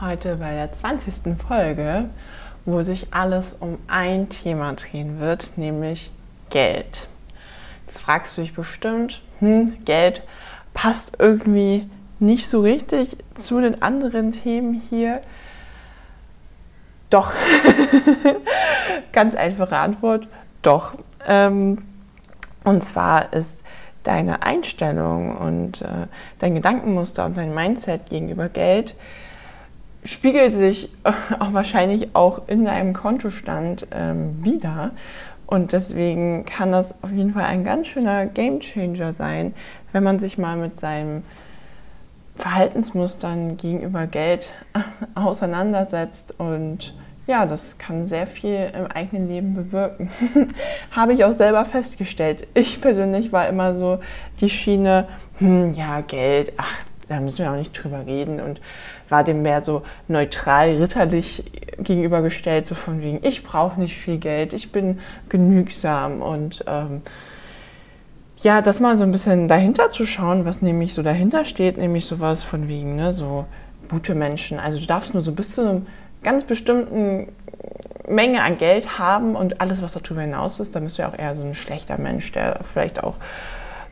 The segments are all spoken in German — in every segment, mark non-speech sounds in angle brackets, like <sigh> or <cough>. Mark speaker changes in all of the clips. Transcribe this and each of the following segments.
Speaker 1: heute bei der 20. Folge, wo sich alles um ein Thema drehen wird, nämlich Geld. Jetzt fragst du dich bestimmt, hm, Geld passt irgendwie nicht so richtig zu den anderen Themen hier. Doch. <laughs> Ganz einfache Antwort, doch. Ähm, und zwar ist deine Einstellung und äh, dein Gedankenmuster und dein Mindset gegenüber Geld spiegelt sich auch wahrscheinlich auch in deinem Kontostand ähm, wieder. Und deswegen kann das auf jeden Fall ein ganz schöner Gamechanger sein, wenn man sich mal mit seinen Verhaltensmustern gegenüber Geld <laughs> auseinandersetzt. Und ja, das kann sehr viel im eigenen Leben bewirken. <laughs> Habe ich auch selber festgestellt. Ich persönlich war immer so die Schiene, hm, ja, Geld, ach, da müssen wir auch nicht drüber reden und war dem mehr so neutral, ritterlich gegenübergestellt, so von wegen, ich brauche nicht viel Geld, ich bin genügsam und ähm, ja, das mal so ein bisschen dahinter zu schauen, was nämlich so dahinter steht, nämlich sowas von wegen, ne, so gute Menschen. Also du darfst nur so bis zu einem ganz bestimmten Menge an Geld haben und alles, was darüber hinaus ist, dann bist du ja auch eher so ein schlechter Mensch, der vielleicht auch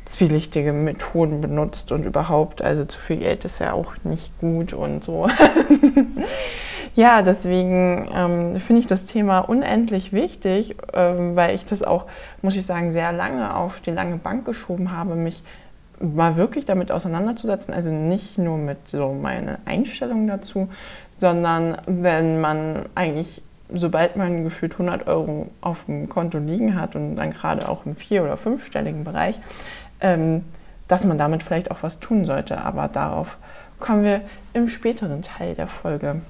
Speaker 1: zwielichtige Methoden benutzt und überhaupt, also zu viel Geld ist ja auch nicht gut und so. <laughs> ja, deswegen ähm, finde ich das Thema unendlich wichtig, ähm, weil ich das auch, muss ich sagen, sehr lange auf die lange Bank geschoben habe, mich mal wirklich damit auseinanderzusetzen, also nicht nur mit so meiner Einstellung dazu, sondern wenn man eigentlich sobald man gefühlt 100 Euro auf dem Konto liegen hat und dann gerade auch im vier- oder fünfstelligen Bereich, ähm, dass man damit vielleicht auch was tun sollte. Aber darauf kommen wir im späteren Teil der Folge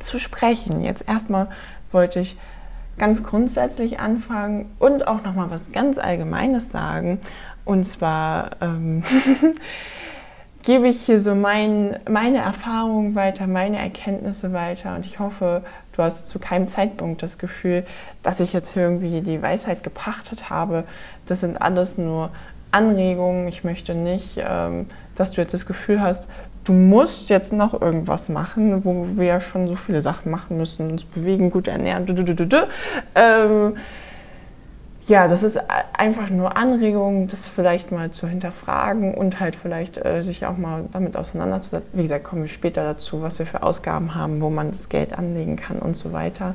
Speaker 1: zu sprechen. Jetzt erstmal wollte ich ganz grundsätzlich anfangen und auch noch mal was ganz Allgemeines sagen. Und zwar ähm, <laughs> gebe ich hier so mein, meine Erfahrungen weiter, meine Erkenntnisse weiter. Und ich hoffe, du hast zu keinem Zeitpunkt das Gefühl, dass ich jetzt irgendwie die Weisheit gepachtet habe. Das sind alles nur Anregungen. Ich möchte nicht, ähm, dass du jetzt das Gefühl hast, du musst jetzt noch irgendwas machen, wo wir ja schon so viele Sachen machen müssen, uns bewegen, gut ernähren. Ähm, ja, das ist einfach nur Anregung, das vielleicht mal zu hinterfragen und halt vielleicht äh, sich auch mal damit auseinanderzusetzen. Wie gesagt, kommen wir später dazu, was wir für Ausgaben haben, wo man das Geld anlegen kann und so weiter.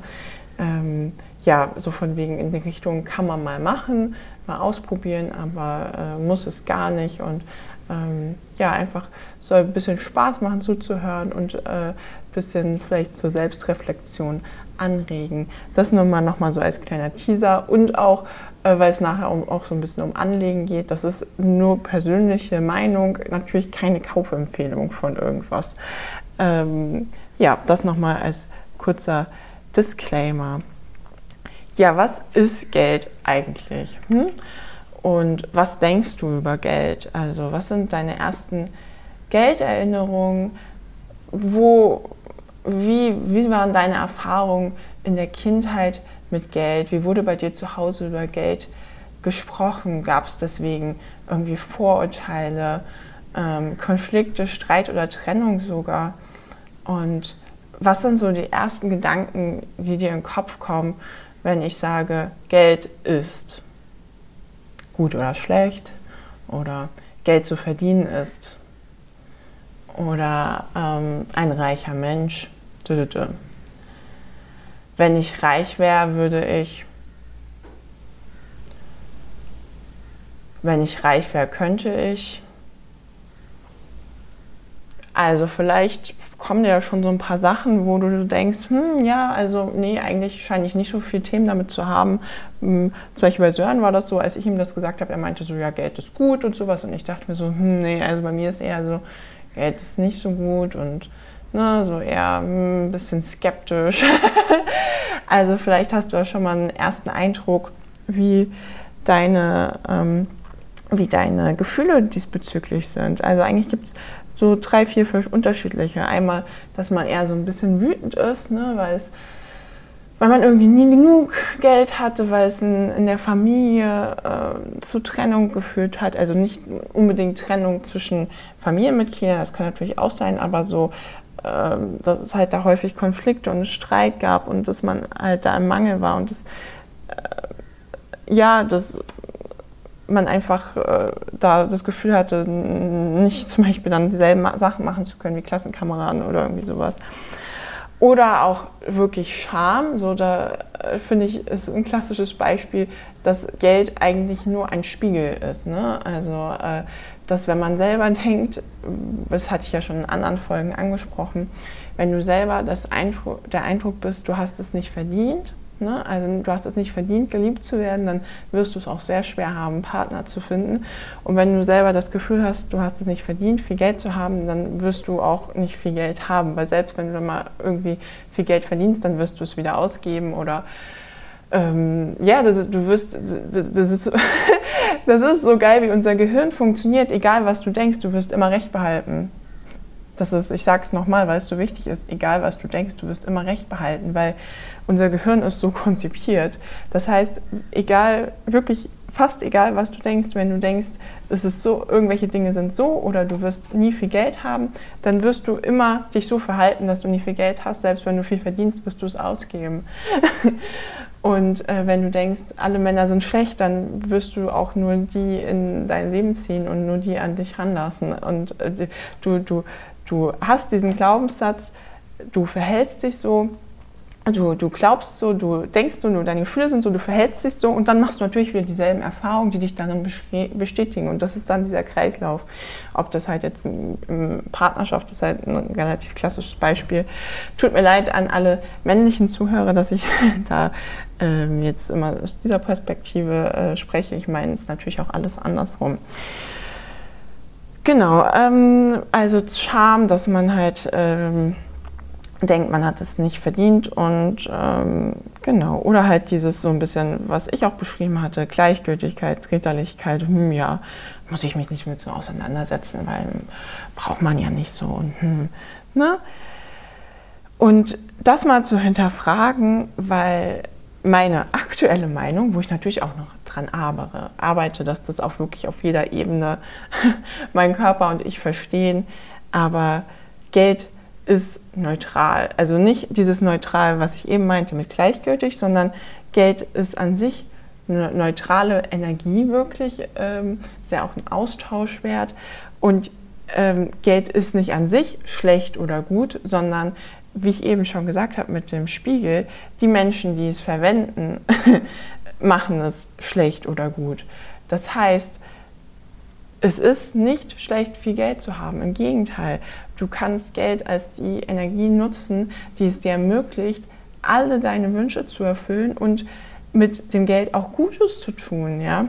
Speaker 1: Ähm, ja, so von wegen in die Richtung kann man mal machen, mal ausprobieren, aber äh, muss es gar nicht. Und ähm, ja, einfach soll ein bisschen Spaß machen zuzuhören und ein äh, bisschen vielleicht zur Selbstreflexion anregen. Das nur mal nochmal so als kleiner Teaser und auch, äh, weil es nachher um, auch so ein bisschen um Anlegen geht. Das ist nur persönliche Meinung, natürlich keine Kaufempfehlung von irgendwas. Ähm, ja, das nochmal als kurzer Disclaimer. Ja, was ist Geld eigentlich? Hm? Und was denkst du über Geld? Also, was sind deine ersten Gelderinnerungen? Wo, wie, wie waren deine Erfahrungen in der Kindheit mit Geld? Wie wurde bei dir zu Hause über Geld gesprochen? Gab es deswegen irgendwie Vorurteile, ähm, Konflikte, Streit oder Trennung sogar? Und was sind so die ersten Gedanken, die dir in den Kopf kommen, wenn ich sage, Geld ist gut oder schlecht oder Geld zu verdienen ist oder ähm, ein reicher Mensch. Wenn ich reich wäre, würde ich wenn ich reich wäre, könnte ich. Also vielleicht kommen ja schon so ein paar Sachen, wo du denkst, hm, ja, also nee, eigentlich scheine ich nicht so viele Themen damit zu haben. Hm, zum Beispiel bei Sören war das so, als ich ihm das gesagt habe, er meinte so, ja, Geld ist gut und sowas. Und ich dachte mir so, hm, nee, also bei mir ist eher so, Geld ist nicht so gut und ne, so eher hm, ein bisschen skeptisch. <laughs> also vielleicht hast du ja schon mal einen ersten Eindruck, wie deine, ähm, wie deine Gefühle diesbezüglich sind. Also eigentlich gibt es so drei, vier, fünf unterschiedliche. Einmal, dass man eher so ein bisschen wütend ist, ne, weil es weil man irgendwie nie genug Geld hatte, weil es in, in der Familie äh, zu Trennung geführt hat. Also nicht unbedingt Trennung zwischen Familienmitgliedern, das kann natürlich auch sein, aber so, äh, dass es halt da häufig Konflikte und Streit gab und dass man halt da im Mangel war und das, äh, ja, das man einfach äh, da das Gefühl hatte, nicht zum Beispiel dann dieselben Sachen machen zu können wie Klassenkameraden oder irgendwie sowas. Oder auch wirklich Scham. So, da äh, finde ich, ist ein klassisches Beispiel, dass Geld eigentlich nur ein Spiegel ist. Ne? Also, äh, dass wenn man selber denkt, das hatte ich ja schon in anderen Folgen angesprochen, wenn du selber das Eindruck, der Eindruck bist, du hast es nicht verdient, Ne? Also du hast es nicht verdient, geliebt zu werden, dann wirst du es auch sehr schwer haben, einen Partner zu finden. Und wenn du selber das Gefühl hast, du hast es nicht verdient, viel Geld zu haben, dann wirst du auch nicht viel Geld haben. Weil selbst wenn du mal irgendwie viel Geld verdienst, dann wirst du es wieder ausgeben oder ähm, ja, das, du wirst, das ist, <laughs> das ist so geil, wie unser Gehirn funktioniert. Egal was du denkst, du wirst immer Recht behalten. Das ist, ich sage es nochmal, weil es so wichtig ist, egal was du denkst, du wirst immer Recht behalten, weil unser Gehirn ist so <laughs> konzipiert. Das heißt, egal, wirklich fast egal, was du denkst, wenn du denkst, es ist so, irgendwelche Dinge sind so oder du wirst nie viel Geld haben, dann wirst du immer dich so verhalten, dass du nie viel Geld hast. Selbst wenn du viel verdienst, wirst du es ausgeben. <laughs> Und äh, wenn du denkst, alle Männer sind schlecht, dann wirst du auch nur die in dein Leben ziehen und nur die an dich ranlassen. Und äh, du, du, du hast diesen Glaubenssatz, du verhältst dich so, du, du glaubst so, du denkst so, deine Gefühle sind so, du verhältst dich so und dann machst du natürlich wieder dieselben Erfahrungen, die dich dann bestätigen. Und das ist dann dieser Kreislauf. Ob das halt jetzt in Partnerschaft ist halt ein relativ klassisches Beispiel. Tut mir leid an alle männlichen Zuhörer, dass ich <laughs> da ähm, jetzt immer aus dieser Perspektive äh, spreche. Ich meine, es ist natürlich auch alles andersrum. Genau, ähm, also Charme, dass man halt ähm, denkt, man hat es nicht verdient und ähm, genau, oder halt dieses so ein bisschen, was ich auch beschrieben hatte, Gleichgültigkeit, Ritterlichkeit, hm, ja, muss ich mich nicht mit so auseinandersetzen, weil braucht man ja nicht so und hm, ne? Und das mal zu hinterfragen, weil meine aktuelle Meinung, wo ich natürlich auch noch dran arbeite, dass das auch wirklich auf jeder Ebene <laughs> mein Körper und ich verstehen, aber Geld ist neutral. Also nicht dieses neutral, was ich eben meinte mit gleichgültig, sondern Geld ist an sich eine neutrale Energie wirklich, ähm, ist ja auch ein Austauschwert und ähm, Geld ist nicht an sich schlecht oder gut, sondern wie ich eben schon gesagt habe mit dem Spiegel, die Menschen, die es verwenden, <laughs> machen es schlecht oder gut. Das heißt, es ist nicht schlecht, viel Geld zu haben. Im Gegenteil, du kannst Geld als die Energie nutzen, die es dir ermöglicht, alle deine Wünsche zu erfüllen und mit dem Geld auch Gutes zu tun. Ja?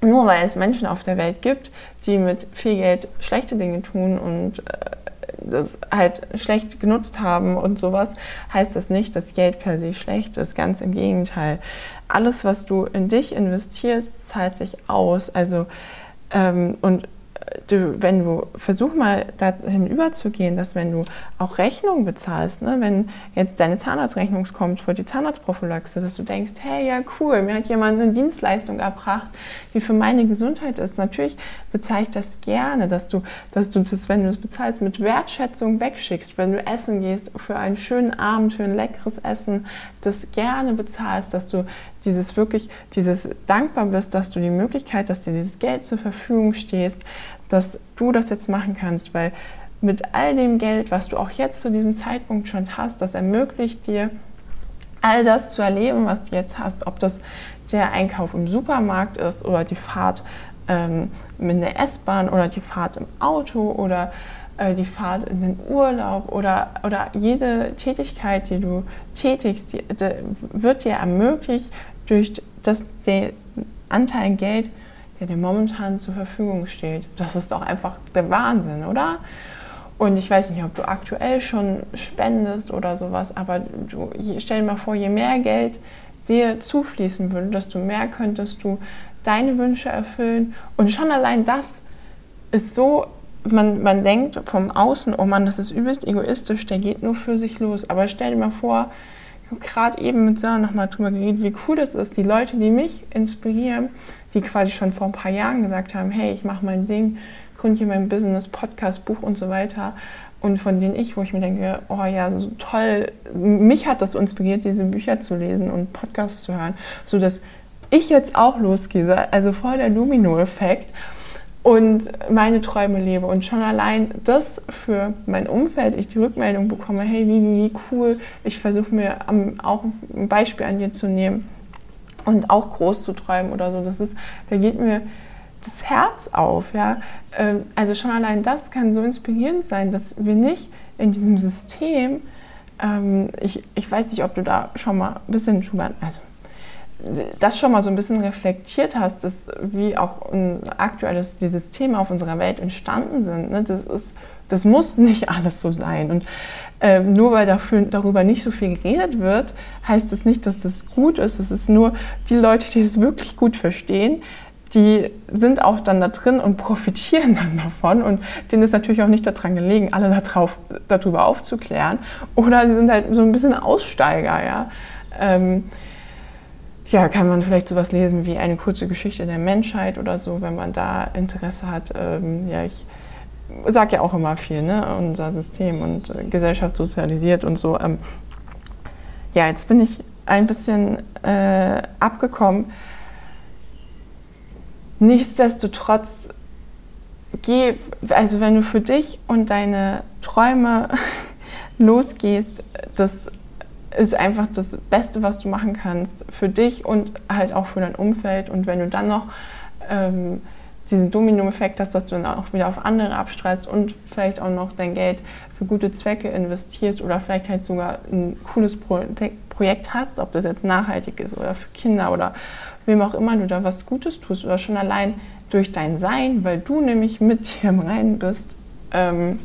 Speaker 1: Nur weil es Menschen auf der Welt gibt, die mit viel Geld schlechte Dinge tun und äh, das halt schlecht genutzt haben und sowas, heißt das nicht, dass Geld per se schlecht ist. Ganz im Gegenteil. Alles, was du in dich investierst, zahlt sich aus. Also ähm, und du, wenn du, versuch mal dahin überzugehen, dass wenn du auch Rechnungen bezahlst, ne, wenn jetzt deine Zahnarztrechnung kommt für die Zahnarztprophylaxe, dass du denkst, hey, ja cool, mir hat jemand eine Dienstleistung erbracht, die für meine Gesundheit ist. Natürlich bezahle ich das gerne, dass du, dass du das, wenn du es bezahlst, mit Wertschätzung wegschickst, wenn du essen gehst für einen schönen Abend, für ein leckeres Essen, das gerne bezahlst, dass du dieses wirklich, dieses dankbar bist, dass du die Möglichkeit, dass dir dieses Geld zur Verfügung stehst, dass du das jetzt machen kannst, weil mit all dem Geld, was du auch jetzt zu diesem Zeitpunkt schon hast, das ermöglicht dir, all das zu erleben, was du jetzt hast, ob das der Einkauf im Supermarkt ist oder die Fahrt ähm, mit der S-Bahn oder die Fahrt im Auto oder äh, die Fahrt in den Urlaub oder, oder jede Tätigkeit, die du tätigst, die, die wird dir ermöglicht durch das, den Anteil Geld, der dir momentan zur Verfügung steht. Das ist doch einfach der Wahnsinn, oder? Und ich weiß nicht, ob du aktuell schon spendest oder sowas, aber du, stell dir mal vor, je mehr Geld dir zufließen würde, desto mehr könntest du deine Wünsche erfüllen. Und schon allein das ist so, man, man denkt vom Außen, oh Mann, das ist übelst egoistisch, der geht nur für sich los. Aber stell dir mal vor, ich habe gerade eben mit Sören nochmal drüber geredet, wie cool das ist. Die Leute, die mich inspirieren, die quasi schon vor ein paar Jahren gesagt haben, hey, ich mache mein Ding, gründe hier mein Business, Podcast, Buch und so weiter. Und von denen ich, wo ich mir denke, oh ja, so toll, mich hat das inspiriert, diese Bücher zu lesen und Podcasts zu hören, sodass ich jetzt auch losgehe, also voll der Domino-Effekt und meine Träume lebe. Und schon allein das für mein Umfeld, ich die Rückmeldung bekomme, hey, wie, wie cool, ich versuche mir auch ein Beispiel an dir zu nehmen und auch groß zu träumen oder so. Das ist, da geht mir das Herz auf. Ja? Ähm, also schon allein das kann so inspirierend sein, dass wir nicht in diesem System, ähm, ich, ich weiß nicht, ob du da schon mal ein bisschen drüber, also das schon mal so ein bisschen reflektiert hast, dass wie auch ein aktuelles die Systeme auf unserer Welt entstanden sind. Ne? Das, ist, das muss nicht alles so sein. Und äh, nur weil dafür, darüber nicht so viel geredet wird, heißt es das nicht, dass das gut ist. Es ist nur die Leute, die es wirklich gut verstehen, die sind auch dann da drin und <laughs> profitieren dann davon und denen ist natürlich auch nicht daran gelegen, alle darauf, darüber aufzuklären oder sie sind halt so ein bisschen Aussteiger, ja. Ähm, ja, kann man vielleicht sowas lesen wie eine kurze Geschichte der Menschheit oder so, wenn man da Interesse hat. Ähm, ja, ich sage ja auch immer viel, ne? unser System und äh, Gesellschaft sozialisiert und so. Ähm, ja, jetzt bin ich ein bisschen äh, abgekommen Nichtsdestotrotz, geh, also wenn du für dich und deine Träume <laughs> losgehst, das ist einfach das Beste, was du machen kannst für dich und halt auch für dein Umfeld. Und wenn du dann noch ähm, diesen Domino-Effekt hast, dass du dann auch wieder auf andere abstreist und vielleicht auch noch dein Geld für gute Zwecke investierst oder vielleicht halt sogar ein cooles Projekt hast, ob das jetzt nachhaltig ist oder für Kinder oder wem auch immer du da was Gutes tust oder schon allein durch dein Sein, weil du nämlich mit <laughs> dir im Reinen bist, ähm,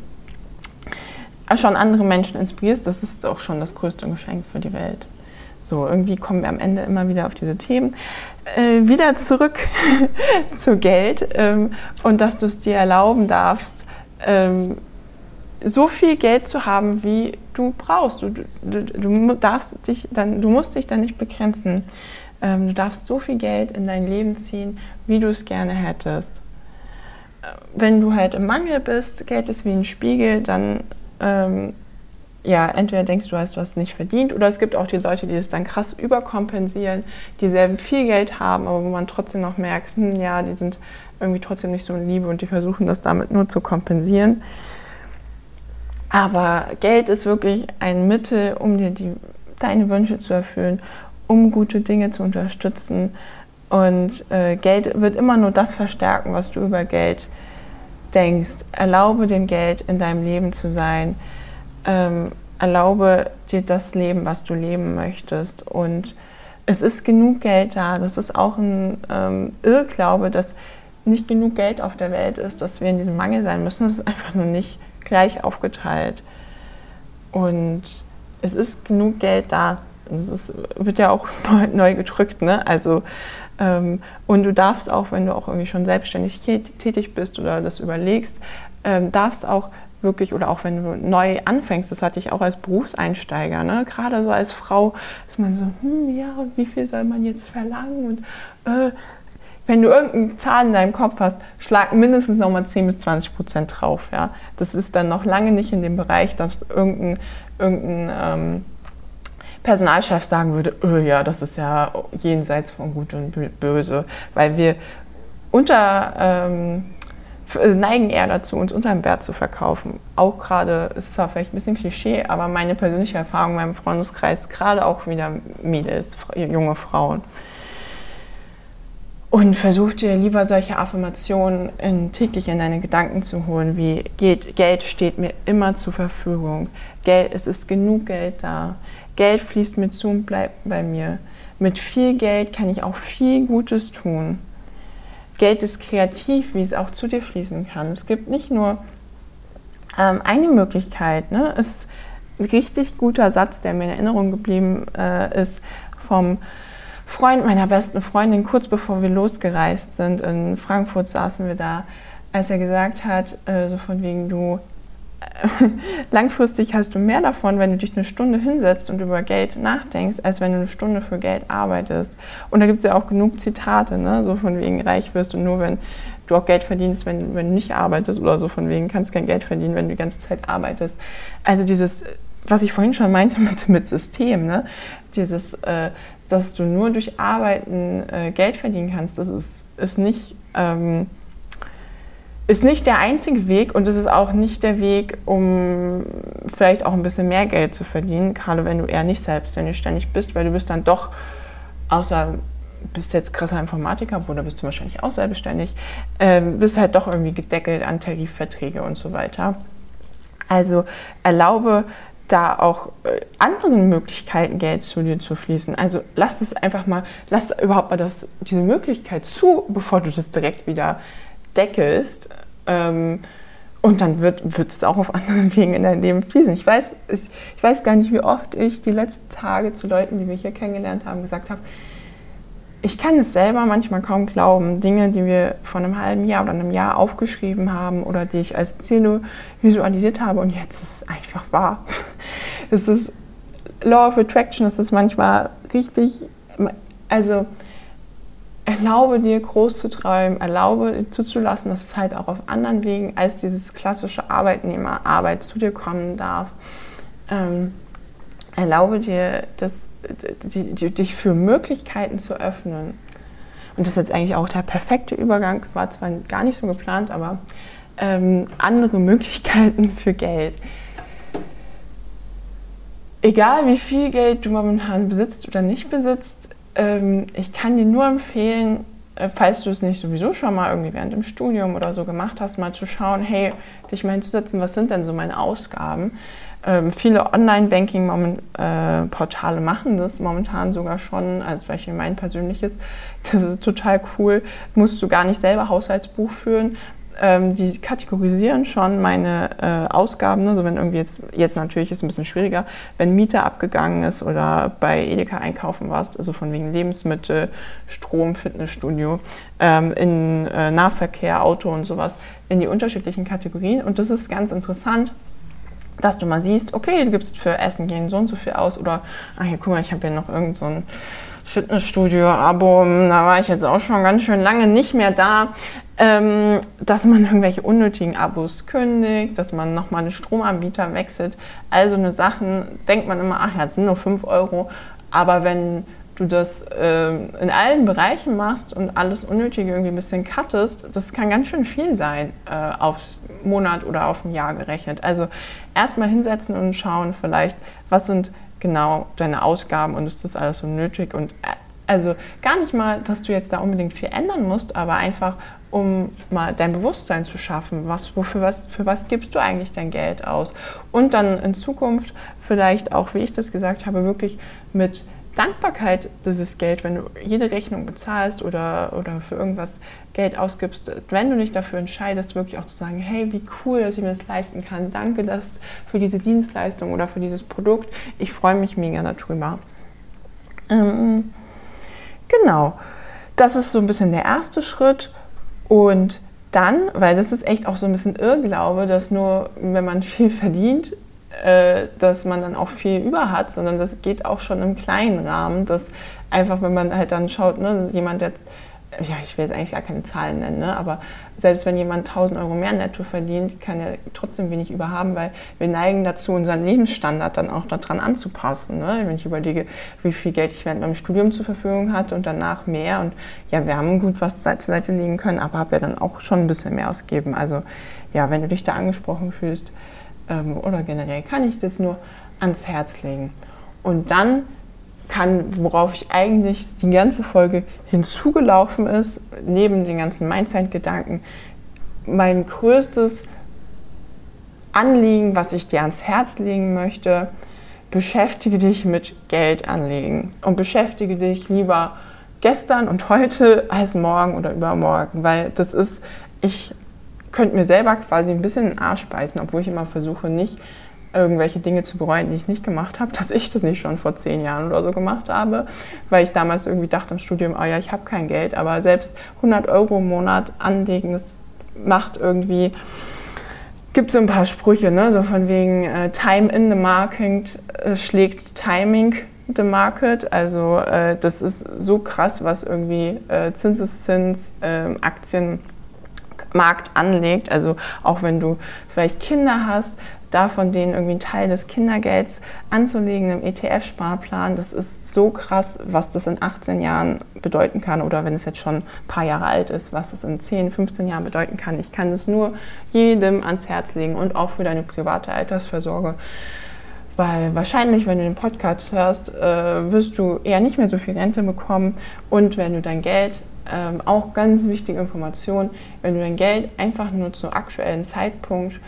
Speaker 1: schon andere Menschen inspirierst, das ist auch schon das größte Geschenk für die Welt. So, irgendwie kommen wir am Ende immer wieder auf diese Themen. Äh, wieder zurück <laughs> zu Geld ähm, und dass du es dir erlauben darfst, ähm, so viel Geld zu haben, wie du brauchst. Du, du, du, darfst dich dann, du musst dich dann nicht begrenzen. Ähm, du darfst so viel Geld in dein Leben ziehen, wie du es gerne hättest. Äh, wenn du halt im Mangel bist, Geld ist wie ein Spiegel, dann ähm, ja, entweder denkst du, hast was nicht verdient, oder es gibt auch die Leute, die es dann krass überkompensieren, die selben viel Geld haben, aber wo man trotzdem noch merkt, hm, ja, die sind irgendwie trotzdem nicht so in Liebe und die versuchen das damit nur zu kompensieren. Aber Geld ist wirklich ein Mittel, um dir die, deine Wünsche zu erfüllen um gute Dinge zu unterstützen. Und äh, Geld wird immer nur das verstärken, was du über Geld denkst. Erlaube dem Geld in deinem Leben zu sein. Ähm, erlaube dir das Leben, was du leben möchtest. Und es ist genug Geld da. Das ist auch ein ähm, Irrglaube, dass nicht genug Geld auf der Welt ist, dass wir in diesem Mangel sein müssen. Es ist einfach nur nicht gleich aufgeteilt. Und es ist genug Geld da. Das wird ja auch <laughs> neu gedrückt, ne? Also und du darfst auch, wenn du auch irgendwie schon selbstständig tätig bist oder das überlegst, ähm, darfst auch wirklich oder auch wenn du neu anfängst, das hatte ich auch als Berufseinsteiger, ne? gerade so als Frau ist man so, hm, ja, und wie viel soll man jetzt verlangen? Und äh, wenn du irgendeine Zahl in deinem Kopf hast, schlag mindestens nochmal 10 bis 20 Prozent drauf. Ja? Das ist dann noch lange nicht in dem Bereich, dass irgendein, irgendein ähm, Personalchef sagen würde, oh ja, das ist ja jenseits von Gut und Böse, weil wir unter, ähm, neigen eher dazu, uns unter dem Wert zu verkaufen. Auch gerade, ist zwar vielleicht ein bisschen Klischee, aber meine persönliche Erfahrung in meinem Freundeskreis, gerade auch wieder Mädels, junge Frauen. Und versuch dir lieber solche Affirmationen in, täglich in deine Gedanken zu holen, wie Geld, Geld steht mir immer zur Verfügung. Geld, es ist genug Geld da. Geld fließt mir zu und bleibt bei mir. Mit viel Geld kann ich auch viel Gutes tun. Geld ist kreativ, wie es auch zu dir fließen kann. Es gibt nicht nur ähm, eine Möglichkeit. Ne? Es ist ein richtig guter Satz, der mir in Erinnerung geblieben äh, ist vom Freund meiner besten Freundin, kurz bevor wir losgereist sind. In Frankfurt saßen wir da, als er gesagt hat, äh, so von wegen du, <laughs> langfristig hast du mehr davon, wenn du dich eine Stunde hinsetzt und über Geld nachdenkst, als wenn du eine Stunde für Geld arbeitest. Und da gibt es ja auch genug Zitate, ne? so von wegen reich wirst du nur, wenn du auch Geld verdienst, wenn, wenn du nicht arbeitest oder so von wegen kannst kein Geld verdienen, wenn du die ganze Zeit arbeitest. Also dieses, was ich vorhin schon meinte <laughs> mit, mit System, ne? dieses äh, dass du nur durch Arbeiten äh, Geld verdienen kannst, das ist, ist, nicht, ähm, ist nicht der einzige Weg und es ist auch nicht der Weg, um vielleicht auch ein bisschen mehr Geld zu verdienen, gerade wenn du eher nicht selbstständig bist, weil du bist dann doch, außer bist jetzt krasser Informatiker, wo da bist du wahrscheinlich auch selbstständig, äh, bist halt doch irgendwie gedeckelt an Tarifverträge und so weiter. Also erlaube da auch äh, anderen Möglichkeiten Geld zu dir zu fließen. Also lass es einfach mal, lass überhaupt mal das, diese Möglichkeit zu, bevor du das direkt wieder deckelst. Ähm, und dann wird, wird es auch auf anderen <laughs> Wegen in dein Leben fließen. Ich weiß, ich, ich weiß gar nicht, wie oft ich die letzten Tage zu Leuten, die wir hier kennengelernt haben, gesagt habe, ich kann es selber manchmal kaum glauben. Dinge, die wir vor einem halben Jahr oder einem Jahr aufgeschrieben haben oder die ich als Ziele visualisiert habe und jetzt ist es einfach wahr. <laughs> Es ist Law of Attraction, es ist manchmal richtig, also erlaube dir groß zu träumen, erlaube zuzulassen, dass es halt auch auf anderen Wegen als dieses klassische Arbeitnehmerarbeit zu dir kommen darf. Ähm, erlaube dir, das die, die, dich für Möglichkeiten zu öffnen. Und das ist jetzt eigentlich auch der perfekte Übergang, war zwar gar nicht so geplant, aber ähm, andere Möglichkeiten für Geld. Egal wie viel Geld du momentan besitzt oder nicht besitzt, ähm, ich kann dir nur empfehlen, äh, falls du es nicht sowieso schon mal irgendwie während dem Studium oder so gemacht hast, mal zu schauen, hey, dich mal hinzusetzen, was sind denn so meine Ausgaben? Ähm, viele Online-Banking-Portale äh, machen das momentan sogar schon, als Beispiel mein persönliches. Das ist total cool. Musst du gar nicht selber Haushaltsbuch führen. Ähm, die kategorisieren schon meine äh, Ausgaben. Ne? Also wenn irgendwie jetzt, jetzt natürlich ist es ein bisschen schwieriger, wenn Miete abgegangen ist oder bei Edeka einkaufen warst, also von wegen Lebensmittel, Strom, Fitnessstudio, ähm, in äh, Nahverkehr, Auto und sowas, in die unterschiedlichen Kategorien. Und das ist ganz interessant dass du mal siehst, okay, du gibst für Essen gehen so und so viel aus oder, ach hier, guck mal, ich habe hier noch irgend so ein Fitnessstudio-Abo, da war ich jetzt auch schon ganz schön lange nicht mehr da, ähm, dass man irgendwelche unnötigen Abos kündigt, dass man nochmal einen Stromanbieter wechselt. Also eine Sachen, denkt man immer, ach ja, das sind nur 5 Euro, aber wenn du das äh, in allen Bereichen machst und alles Unnötige irgendwie ein bisschen cuttest, das kann ganz schön viel sein äh, aufs Monat oder auf ein Jahr gerechnet. Also erstmal hinsetzen und schauen vielleicht, was sind genau deine Ausgaben und ist das alles so nötig und äh, also gar nicht mal, dass du jetzt da unbedingt viel ändern musst, aber einfach um mal dein Bewusstsein zu schaffen, was, wofür was, für was gibst du eigentlich dein Geld aus? Und dann in Zukunft vielleicht auch, wie ich das gesagt habe, wirklich mit Dankbarkeit dieses Geld, wenn du jede Rechnung bezahlst oder, oder für irgendwas Geld ausgibst, wenn du dich dafür entscheidest, wirklich auch zu sagen, hey, wie cool, dass ich mir das leisten kann. Danke dass für diese Dienstleistung oder für dieses Produkt. Ich freue mich mega darüber. Ähm, genau, das ist so ein bisschen der erste Schritt. Und dann, weil das ist echt auch so ein bisschen Irrglaube, dass nur wenn man viel verdient, äh, dass man dann auch viel über hat, sondern das geht auch schon im kleinen Rahmen, dass einfach, wenn man halt dann schaut, ne, jemand jetzt, ja, ich will jetzt eigentlich gar keine Zahlen nennen, ne, aber selbst wenn jemand 1000 Euro mehr netto verdient, kann er trotzdem wenig über haben, weil wir neigen dazu, unseren Lebensstandard dann auch daran anzupassen. Ne? Wenn ich überlege, wie viel Geld ich während meinem Studium zur Verfügung hatte und danach mehr und ja, wir haben gut was zur Seite legen können, aber habe ja dann auch schon ein bisschen mehr ausgegeben. Also ja, wenn du dich da angesprochen fühlst, ähm, oder generell kann ich das nur ans Herz legen. Und dann kann, worauf ich eigentlich die ganze Folge hinzugelaufen ist, neben den ganzen Mindset-Gedanken, mein größtes Anliegen, was ich dir ans Herz legen möchte, beschäftige dich mit Geld anlegen und beschäftige dich lieber gestern und heute als morgen oder übermorgen, weil das ist, ich könnte mir selber quasi ein bisschen den Arsch beißen, obwohl ich immer versuche, nicht irgendwelche Dinge zu bereuen, die ich nicht gemacht habe, dass ich das nicht schon vor zehn Jahren oder so gemacht habe, weil ich damals irgendwie dachte im Studium, oh ja, ich habe kein Geld, aber selbst 100 Euro im Monat anlegen, das macht irgendwie, gibt so ein paar Sprüche, ne? so von wegen äh, Time in the Market äh, schlägt Timing the Market, also äh, das ist so krass, was irgendwie äh, Zinseszins, ähm, Aktienmarkt anlegt. Also auch wenn du vielleicht Kinder hast, davon denen irgendwie einen Teil des Kindergelds anzulegen im ETF-Sparplan, das ist so krass, was das in 18 Jahren bedeuten kann oder wenn es jetzt schon ein paar Jahre alt ist, was das in 10, 15 Jahren bedeuten kann. Ich kann es nur jedem ans Herz legen und auch für deine private Altersversorge. Weil wahrscheinlich, wenn du den Podcast hörst, äh, wirst du eher nicht mehr so viel Rente bekommen. Und wenn du dein Geld, ähm, auch ganz wichtige Information, wenn du dein Geld einfach nur zu aktuellen Zeitpunkt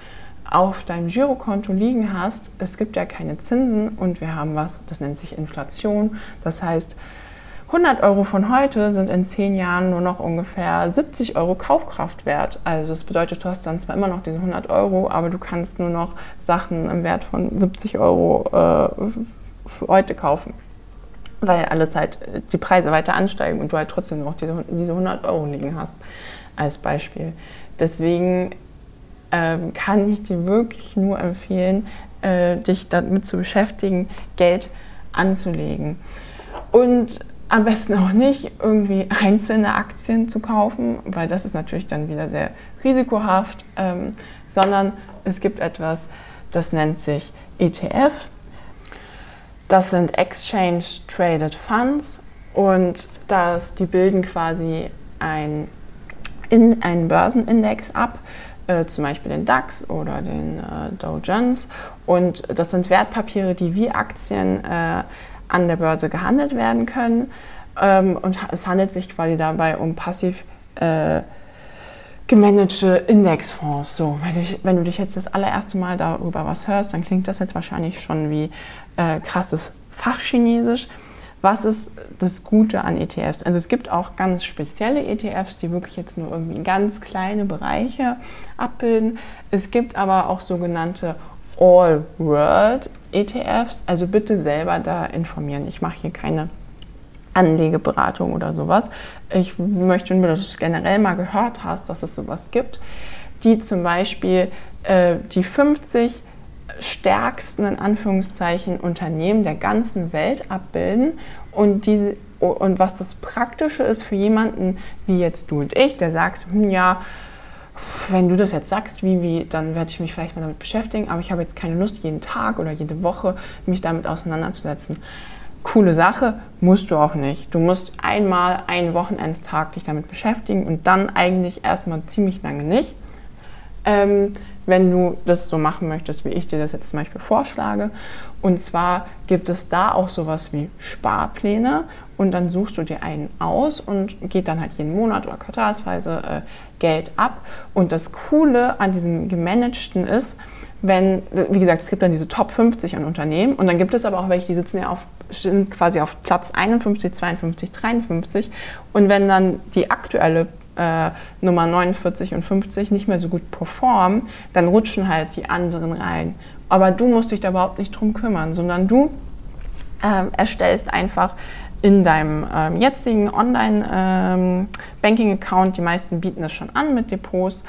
Speaker 1: auf deinem Girokonto liegen hast, es gibt ja keine Zinsen und wir haben was, das nennt sich Inflation. Das heißt, 100 Euro von heute sind in 10 Jahren nur noch ungefähr 70 Euro Kaufkraft wert. Also das bedeutet, du hast dann zwar immer noch diese 100 Euro, aber du kannst nur noch Sachen im Wert von 70 Euro äh, für heute kaufen. Weil alle Zeit die Preise weiter ansteigen und du halt trotzdem noch diese, diese 100 Euro liegen hast, als Beispiel. Deswegen ähm, kann ich dir wirklich nur empfehlen, äh, dich damit zu beschäftigen, Geld anzulegen. Und am besten auch nicht irgendwie einzelne Aktien zu kaufen, weil das ist natürlich dann wieder sehr risikohaft, ähm, sondern es gibt etwas, das nennt sich ETF. Das sind Exchange Traded Funds und das, die bilden quasi ein, in, einen Börsenindex ab äh, zum Beispiel den DAX oder den äh, Dow Jones. Und das sind Wertpapiere, die wie Aktien äh, an der Börse gehandelt werden können. Ähm, und es handelt sich quasi dabei um passiv äh, gemanagte Indexfonds. So, wenn du, wenn du dich jetzt das allererste Mal darüber was hörst, dann klingt das jetzt wahrscheinlich schon wie äh, krasses Fachchinesisch. Was ist das Gute an ETFs? Also es gibt auch ganz spezielle ETFs, die wirklich jetzt nur irgendwie ganz kleine Bereiche abbilden. Es gibt aber auch sogenannte All-World-ETFs. Also bitte selber da informieren. Ich mache hier keine Anlegeberatung oder sowas. Ich möchte nur, dass du es generell mal gehört hast, dass es sowas gibt, die zum Beispiel äh, die 50 stärksten in Anführungszeichen Unternehmen der ganzen Welt abbilden und diese und was das Praktische ist für jemanden wie jetzt du und ich, der sagt, hm, ja, wenn du das jetzt sagst, wie, wie, dann werde ich mich vielleicht mal damit beschäftigen, aber ich habe jetzt keine Lust, jeden Tag oder jede Woche mich damit auseinanderzusetzen. Coole Sache, musst du auch nicht. Du musst einmal einen Wochenendstag dich damit beschäftigen und dann eigentlich erstmal ziemlich lange nicht. Ähm, wenn du das so machen möchtest, wie ich dir das jetzt zum Beispiel vorschlage. Und zwar gibt es da auch sowas wie Sparpläne und dann suchst du dir einen aus und geht dann halt jeden Monat oder quartalsweise äh, Geld ab. Und das Coole an diesem gemanagten ist, wenn, wie gesagt, es gibt dann diese Top 50 an Unternehmen und dann gibt es aber auch welche, die sitzen ja auf, sind quasi auf Platz 51, 52, 53 und wenn dann die aktuelle äh, Nummer 49 und 50 nicht mehr so gut performen, dann rutschen halt die anderen rein. Aber du musst dich da überhaupt nicht drum kümmern, sondern du äh, erstellst einfach in deinem ähm, jetzigen Online-Banking-Account, ähm, die meisten bieten das schon an mit Depots,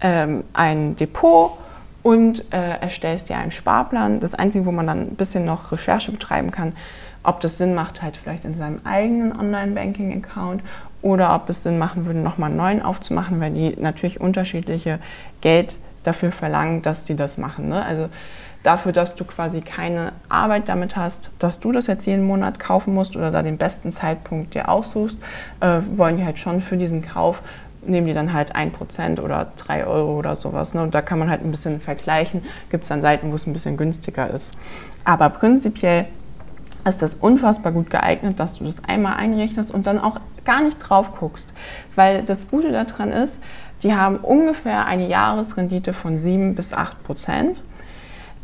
Speaker 1: ähm, ein Depot und äh, erstellst dir einen Sparplan. Das Einzige, wo man dann ein bisschen noch Recherche betreiben kann, ob das Sinn macht, halt vielleicht in seinem eigenen Online-Banking-Account oder ob es Sinn machen würde, nochmal einen neuen aufzumachen, weil die natürlich unterschiedliche Geld dafür verlangen, dass die das machen. Ne? Also dafür, dass du quasi keine Arbeit damit hast, dass du das jetzt jeden Monat kaufen musst oder da den besten Zeitpunkt dir aussuchst, äh, wollen die halt schon für diesen Kauf nehmen die dann halt 1% oder 3 Euro oder sowas. Ne? Und da kann man halt ein bisschen vergleichen. Gibt es dann Seiten, wo es ein bisschen günstiger ist. Aber prinzipiell ist das unfassbar gut geeignet, dass du das einmal einrechnest und dann auch gar nicht drauf guckst. Weil das Gute daran ist, die haben ungefähr eine Jahresrendite von 7 bis 8 Prozent.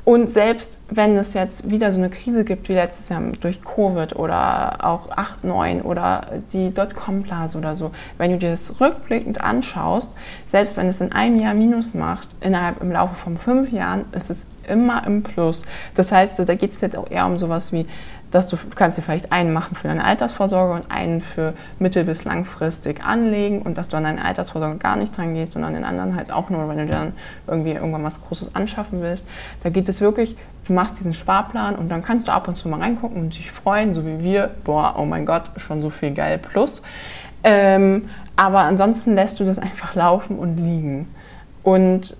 Speaker 1: Und selbst wenn es jetzt wieder so eine Krise gibt wie letztes Jahr durch Covid oder auch 8, 9 oder die Dotcom-Blase oder so, wenn du dir das rückblickend anschaust, selbst wenn es in einem Jahr Minus macht, innerhalb im Laufe von fünf Jahren ist es immer im Plus. Das heißt, da geht es jetzt auch eher um sowas wie dass du, kannst dir vielleicht einen machen für deine Altersvorsorge und einen für mittel- bis langfristig anlegen und dass du an deine Altersvorsorge gar nicht dran gehst, sondern den anderen halt auch nur, wenn du dann irgendwie irgendwann was Großes anschaffen willst. Da geht es wirklich, du machst diesen Sparplan und dann kannst du ab und zu mal reingucken und dich freuen, so wie wir. Boah, oh mein Gott, schon so viel geil plus. Ähm, aber ansonsten lässt du das <laughs> einfach laufen und liegen. Und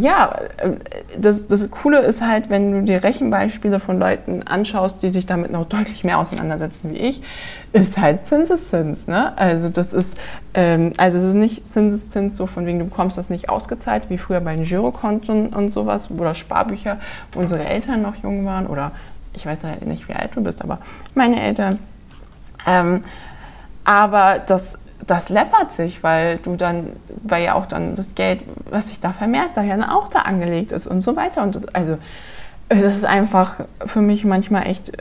Speaker 1: ja, äh, das, das Coole ist halt, wenn du dir Rechenbeispiele von Leuten anschaust, die sich damit noch deutlich mehr auseinandersetzen wie ich, ist halt Zinseszins. Ne? Also das ist, ähm, also es ist nicht Zinseszins so von wegen, du bekommst das nicht ausgezahlt, wie früher bei den Girokonten und sowas oder Sparbücher, wo unsere Eltern noch jung waren oder ich weiß nicht, wie alt du bist, aber meine Eltern. Ähm, aber das das läppert sich, weil du dann, weil ja auch dann das Geld, was sich da vermehrt, da ja dann auch da angelegt ist und so weiter. Und das, also das ist einfach für mich manchmal echt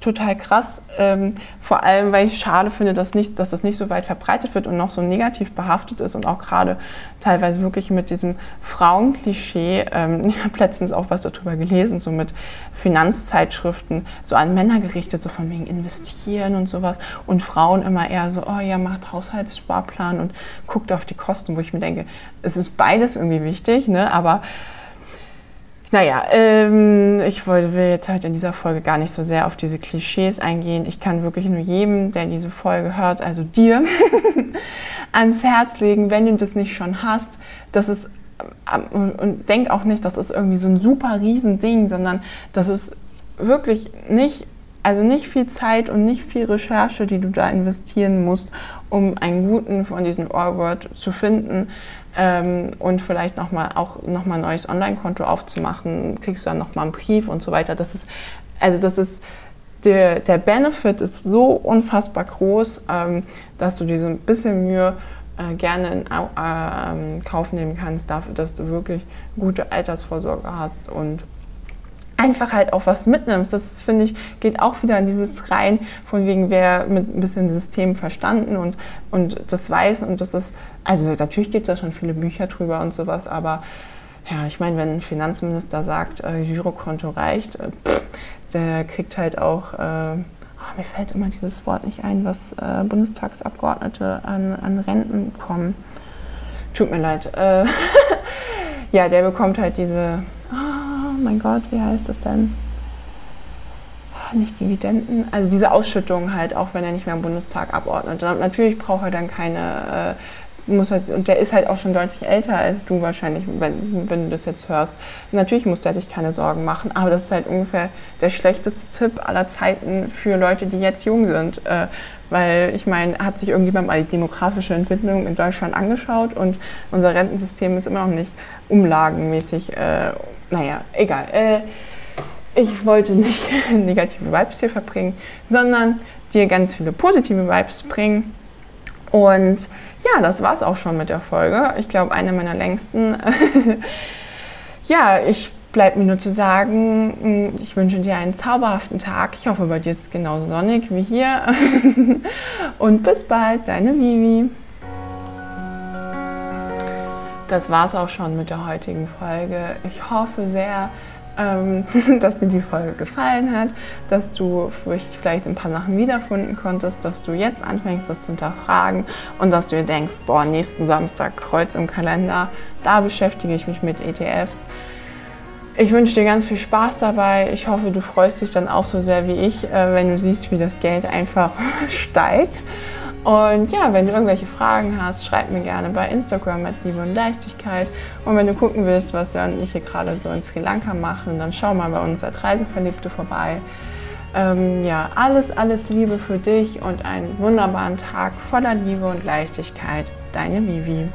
Speaker 1: total krass. Ähm, vor allem, weil ich schade finde, dass, nicht, dass das nicht so weit verbreitet wird und noch so negativ behaftet ist und auch gerade teilweise wirklich mit diesem Frauenklischee. Ähm, <laughs> ich habe letztens auch was darüber gelesen, so mit Finanzzeitschriften, so an Männer gerichtet, so von wegen investieren und sowas. Und Frauen immer eher so, oh ja, macht Haushaltssparplan und guckt auf die Kosten, wo ich mir denke, es ist beides irgendwie wichtig, ne? aber naja, ähm, ich will jetzt halt in dieser Folge gar nicht so sehr auf diese Klischees eingehen. Ich kann wirklich nur jedem, der diese Folge hört, also dir, <laughs> ans Herz legen, wenn du das nicht schon hast, dass es ähm, und, und denk auch nicht, das ist irgendwie so ein super Riesending, sondern das ist wirklich nicht also nicht viel Zeit und nicht viel Recherche, die du da investieren musst, um einen guten von diesen Allword zu finden ähm, und vielleicht nochmal auch nochmal ein neues Online-Konto aufzumachen, kriegst du dann nochmal einen Brief und so weiter. Das ist, also das ist, der, der Benefit ist so unfassbar groß, ähm, dass du diese bisschen Mühe äh, gerne in äh, Kauf nehmen kannst, dafür, dass du wirklich gute Altersvorsorge hast und einfach halt auch was mitnimmst. Das ist, finde ich, geht auch wieder in dieses rein, von wegen wer mit ein bisschen System verstanden und, und das weiß und das ist, also natürlich gibt es da schon viele Bücher drüber und sowas, aber ja, ich meine, wenn ein Finanzminister sagt, äh, Girokonto reicht, äh, pff, der kriegt halt auch, äh, oh, mir fällt immer dieses Wort nicht ein, was äh, Bundestagsabgeordnete an, an Renten bekommen. Tut mir leid. Äh, <laughs> ja, der bekommt halt diese, mein Gott, wie heißt das denn? Nicht Dividenden, also diese Ausschüttung halt, auch wenn er nicht mehr im Bundestag abordnet. Natürlich braucht er dann keine, äh, muss halt, und der ist halt auch schon deutlich älter als du wahrscheinlich, wenn, wenn du das jetzt hörst. Natürlich muss der sich keine Sorgen machen, aber das ist halt ungefähr der schlechteste Tipp aller Zeiten für Leute, die jetzt jung sind. Äh, weil ich meine, hat sich irgendjemand mal die demografische Entwicklung in Deutschland angeschaut und unser Rentensystem ist immer noch nicht umlagenmäßig äh, naja, egal. Äh, ich wollte nicht <laughs> negative Vibes hier verbringen, sondern dir ganz viele positive Vibes bringen. Und ja, das war es auch schon mit der Folge. Ich glaube, eine meiner längsten. <laughs> ja, ich bleibe mir nur zu sagen, ich wünsche dir einen zauberhaften Tag. Ich hoffe, bei dir ist es genauso sonnig wie hier. <laughs> Und bis bald, deine Vivi das war es auch schon mit der heutigen Folge. Ich hoffe sehr, ähm, <laughs> dass dir die Folge gefallen hat, dass du vielleicht ein paar Sachen wiederfinden konntest, dass du jetzt anfängst, das zu hinterfragen und dass du dir denkst, boah, nächsten Samstag Kreuz im Kalender, da beschäftige ich mich mit ETFs. Ich wünsche dir ganz viel Spaß dabei. Ich hoffe, du freust dich dann auch so sehr wie ich, äh, wenn du siehst, wie das Geld einfach <laughs> steigt. Und ja, wenn du irgendwelche Fragen hast, schreib mir gerne bei Instagram mit Liebe und Leichtigkeit. Und wenn du gucken willst, was Jan und ich hier gerade so in Sri Lanka machen, dann schau mal bei uns als Reiseverliebte vorbei. Ähm, ja, alles, alles Liebe für dich und einen wunderbaren Tag voller Liebe und Leichtigkeit. Deine Vivi.